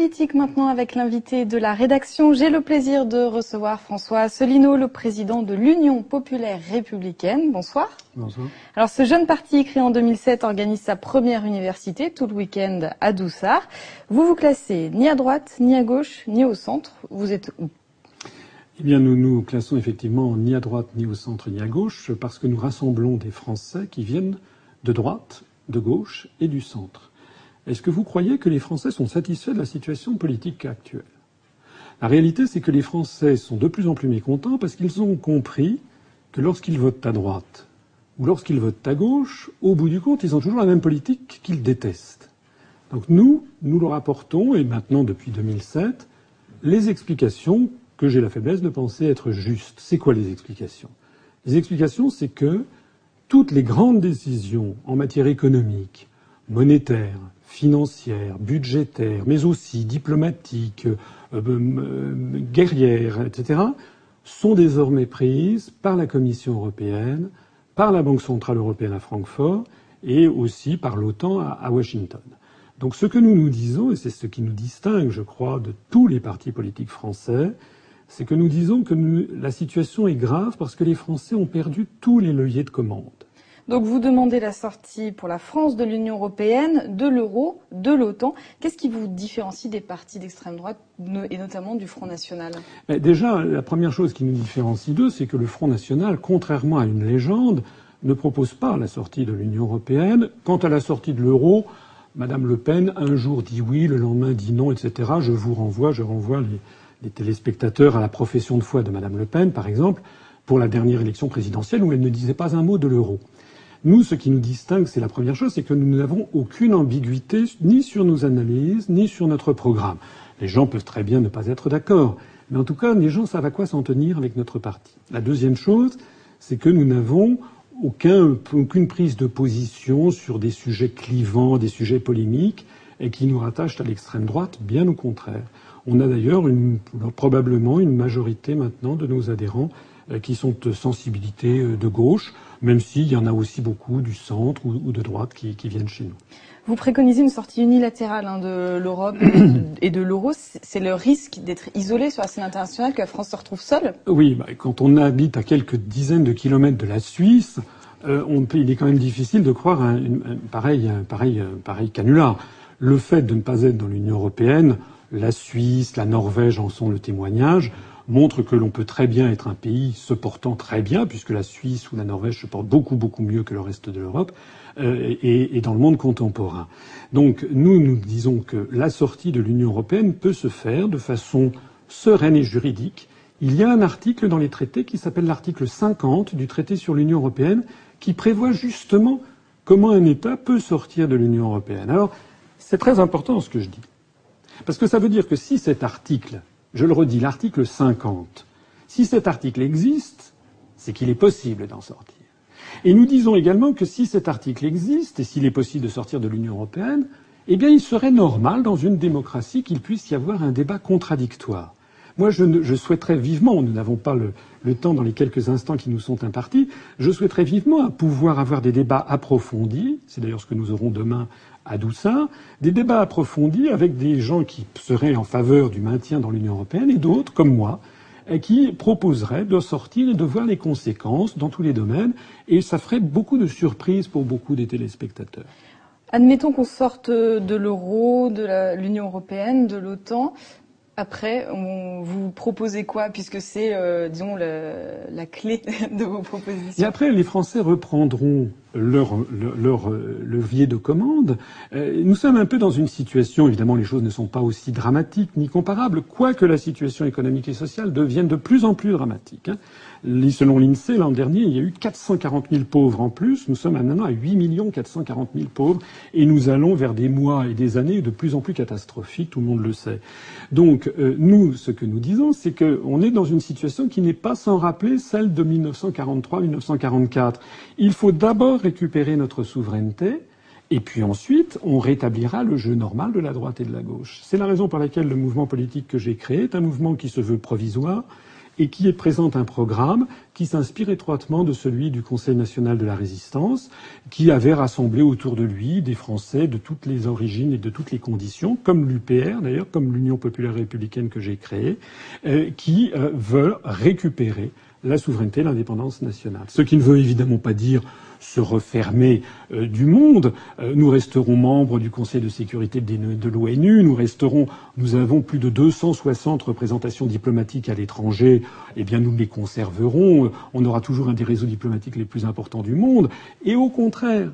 politique maintenant avec l'invité de la rédaction. J'ai le plaisir de recevoir François Asselineau, le président de l'Union populaire républicaine. Bonsoir. Bonsoir. Alors ce jeune parti créé en 2007 organise sa première université tout le week-end à Doussard. Vous vous classez ni à droite, ni à gauche, ni au centre. Vous êtes où? Eh bien, nous nous classons effectivement ni à droite, ni au centre, ni à gauche, parce que nous rassemblons des Français qui viennent de droite, de gauche et du centre. Est-ce que vous croyez que les Français sont satisfaits de la situation politique actuelle? La réalité, c'est que les Français sont de plus en plus mécontents parce qu'ils ont compris que lorsqu'ils votent à droite ou lorsqu'ils votent à gauche, au bout du compte, ils ont toujours la même politique qu'ils détestent. Donc nous, nous leur apportons, et maintenant depuis 2007, les explications que j'ai la faiblesse de penser être justes. C'est quoi les explications? Les explications, c'est que toutes les grandes décisions en matière économique, monétaire, financière, budgétaire, mais aussi diplomatique, euh, euh, guerrière, etc., sont désormais prises par la Commission européenne, par la Banque centrale européenne à Francfort et aussi par l'OTAN à Washington. Donc ce que nous nous disons, et c'est ce qui nous distingue, je crois, de tous les partis politiques français, c'est que nous disons que la situation est grave parce que les Français ont perdu tous les leviers de commande. Donc vous demandez la sortie pour la France de l'Union européenne, de l'euro, de l'OTAN. Qu'est-ce qui vous différencie des partis d'extrême droite et notamment du Front National? Déjà, la première chose qui nous différencie d'eux, c'est que le Front National, contrairement à une légende, ne propose pas la sortie de l'Union européenne. Quant à la sortie de l'euro, Madame Le Pen, un jour dit oui, le lendemain dit non, etc. Je vous renvoie, je renvoie les, téléspectateurs à la profession de foi de Madame Le Pen, par exemple, pour la dernière élection présidentielle où elle ne disait pas un mot de l'euro. Nous, ce qui nous distingue, c'est la première chose, c'est que nous n'avons aucune ambiguïté ni sur nos analyses, ni sur notre programme. Les gens peuvent très bien ne pas être d'accord, mais en tout cas, les gens savent à quoi s'en tenir avec notre parti. La deuxième chose, c'est que nous n'avons aucun, aucune prise de position sur des sujets clivants, des sujets polémiques, et qui nous rattachent à l'extrême droite, bien au contraire. On a d'ailleurs probablement une majorité maintenant de nos adhérents qui sont de sensibilité euh, de gauche, même s'il y en a aussi beaucoup du centre ou de droite qui, viennent chez nous. Vous préconisez une sortie unilatérale hein, de l'Europe et de l'euro. C'est le risque d'être isolé sur la scène internationale que la France se retrouve seule? Oui, bah, quand on habite à quelques dizaines de kilomètres de la Suisse, euh, on, il est quand même difficile de croire un, un, pareil, un pareil, pareil canular. Le fait de ne pas être dans l'Union européenne, la Suisse, la Norvège en sont le témoignage, montre que l'on peut très bien être un pays se portant très bien, puisque la Suisse ou la Norvège se portent beaucoup, beaucoup mieux que le reste de l'Europe, euh, et, et, dans le monde contemporain. Donc nous, nous disons que la sortie de l'Union européenne peut se faire de façon sereine et juridique. Il y a un article dans les traités qui s'appelle l'article 50 du traité sur l'Union européenne, qui prévoit justement comment un État peut sortir de l'Union européenne. Alors, c'est très important ce que je dis. Parce que ça veut dire que si cet article, je le redis, l'article 50, si cet article existe, c'est qu'il est possible d'en sortir. Et nous disons également que si cet article existe et s'il est possible de sortir de l'Union européenne, eh bien, il serait normal dans une démocratie qu'il puisse y avoir un débat contradictoire. Moi, je, souhaiterais vivement, nous n'avons pas le, temps dans les quelques instants qui nous sont impartis, je souhaiterais vivement pouvoir avoir des débats approfondis, c'est d'ailleurs ce que nous aurons demain à Doussa, des débats approfondis avec des gens qui seraient en faveur du maintien dans l'Union européenne et d'autres, comme moi, qui proposeraient de sortir et de voir les conséquences dans tous les domaines. Et ça ferait beaucoup de surprises pour beaucoup des téléspectateurs. Admettons qu'on sorte de l'euro, de l'Union européenne, de l'OTAN. Après, on, vous proposez quoi Puisque c'est, euh, disons, la clé de vos propositions? Et après, les Français reprendront leur, leur, levier de commande. Euh, nous sommes un peu dans une situation, évidemment, les choses ne sont pas aussi dramatiques ni comparables, quoique la situation économique et sociale devienne de plus en plus dramatique. Hein. Selon l'INSEE, l'an dernier, il y a eu 440 000 pauvres en plus. Nous sommes maintenant à 8 440 000 pauvres et nous allons vers des mois et des années de plus en plus catastrophiques, tout le monde le sait. Donc, euh, nous, ce que nous disons, c'est qu'on est dans une situation qui n'est pas sans rappeler celle de 1943-1944. Il faut d'abord récupérer notre souveraineté, et puis ensuite, on rétablira le jeu normal de la droite et de la gauche. C'est la raison pour laquelle le mouvement politique que j'ai créé est un mouvement qui se veut provisoire, et qui présente un programme qui s'inspire étroitement de celui du Conseil national de la résistance, qui avait rassemblé autour de lui des Français de toutes les origines et de toutes les conditions, comme l'UPR d'ailleurs, comme l'Union populaire républicaine que j'ai créée, euh, qui euh, veulent récupérer la souveraineté, l'indépendance nationale. Ce qui ne veut évidemment pas dire se refermer euh, du monde. Euh, nous resterons membres du Conseil de sécurité de l'ONU. Nous resterons, nous avons plus de 260 représentations diplomatiques à l'étranger. Eh bien, nous les conserverons. On aura toujours un des réseaux diplomatiques les plus importants du monde. Et au contraire,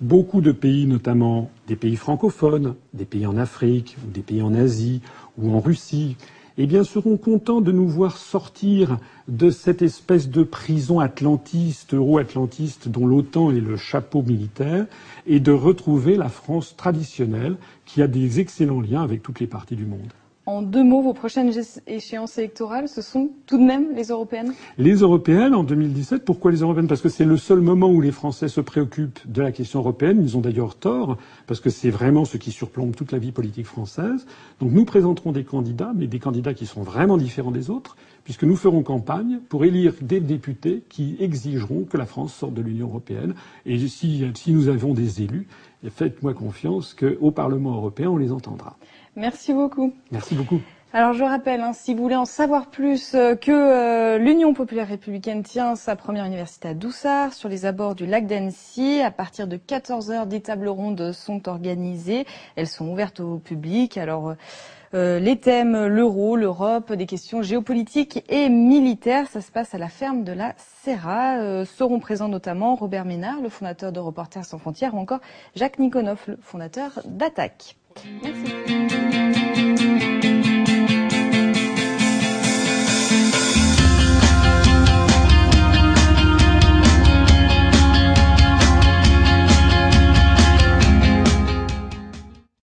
beaucoup de pays, notamment des pays francophones, des pays en Afrique des pays en Asie ou en Russie, eh bien, seront contents de nous voir sortir de cette espèce de prison atlantiste, euro-atlantiste, dont l'OTAN est le chapeau militaire, et de retrouver la France traditionnelle, qui a des excellents liens avec toutes les parties du monde. En deux mots, vos prochaines échéances électorales, ce sont tout de même les européennes? Les européennes en 2017. Pourquoi les européennes? Parce que c'est le seul moment où les Français se préoccupent de la question européenne. Ils ont d'ailleurs tort, parce que c'est vraiment ce qui surplombe toute la vie politique française. Donc nous présenterons des candidats, mais des candidats qui sont vraiment différents des autres, puisque nous ferons campagne pour élire des députés qui exigeront que la France sorte de l'Union européenne. Et si, si nous avons des élus, faites-moi confiance qu'au Parlement européen, on les entendra. Merci beaucoup. Merci beaucoup. Alors je rappelle, hein, si vous voulez en savoir plus, euh, que euh, l'Union populaire républicaine tient sa première université à Doussard, sur les abords du lac d'Annecy. À partir de 14 heures, des tables rondes sont organisées. Elles sont ouvertes au public. Alors euh, les thèmes l'euro, l'Europe, des questions géopolitiques et militaires, ça se passe à la ferme de la Serra. seront présents notamment Robert Ménard, le fondateur de Reporters sans frontières, ou encore Jacques Nikonoff, le fondateur d'Attaque. Merci.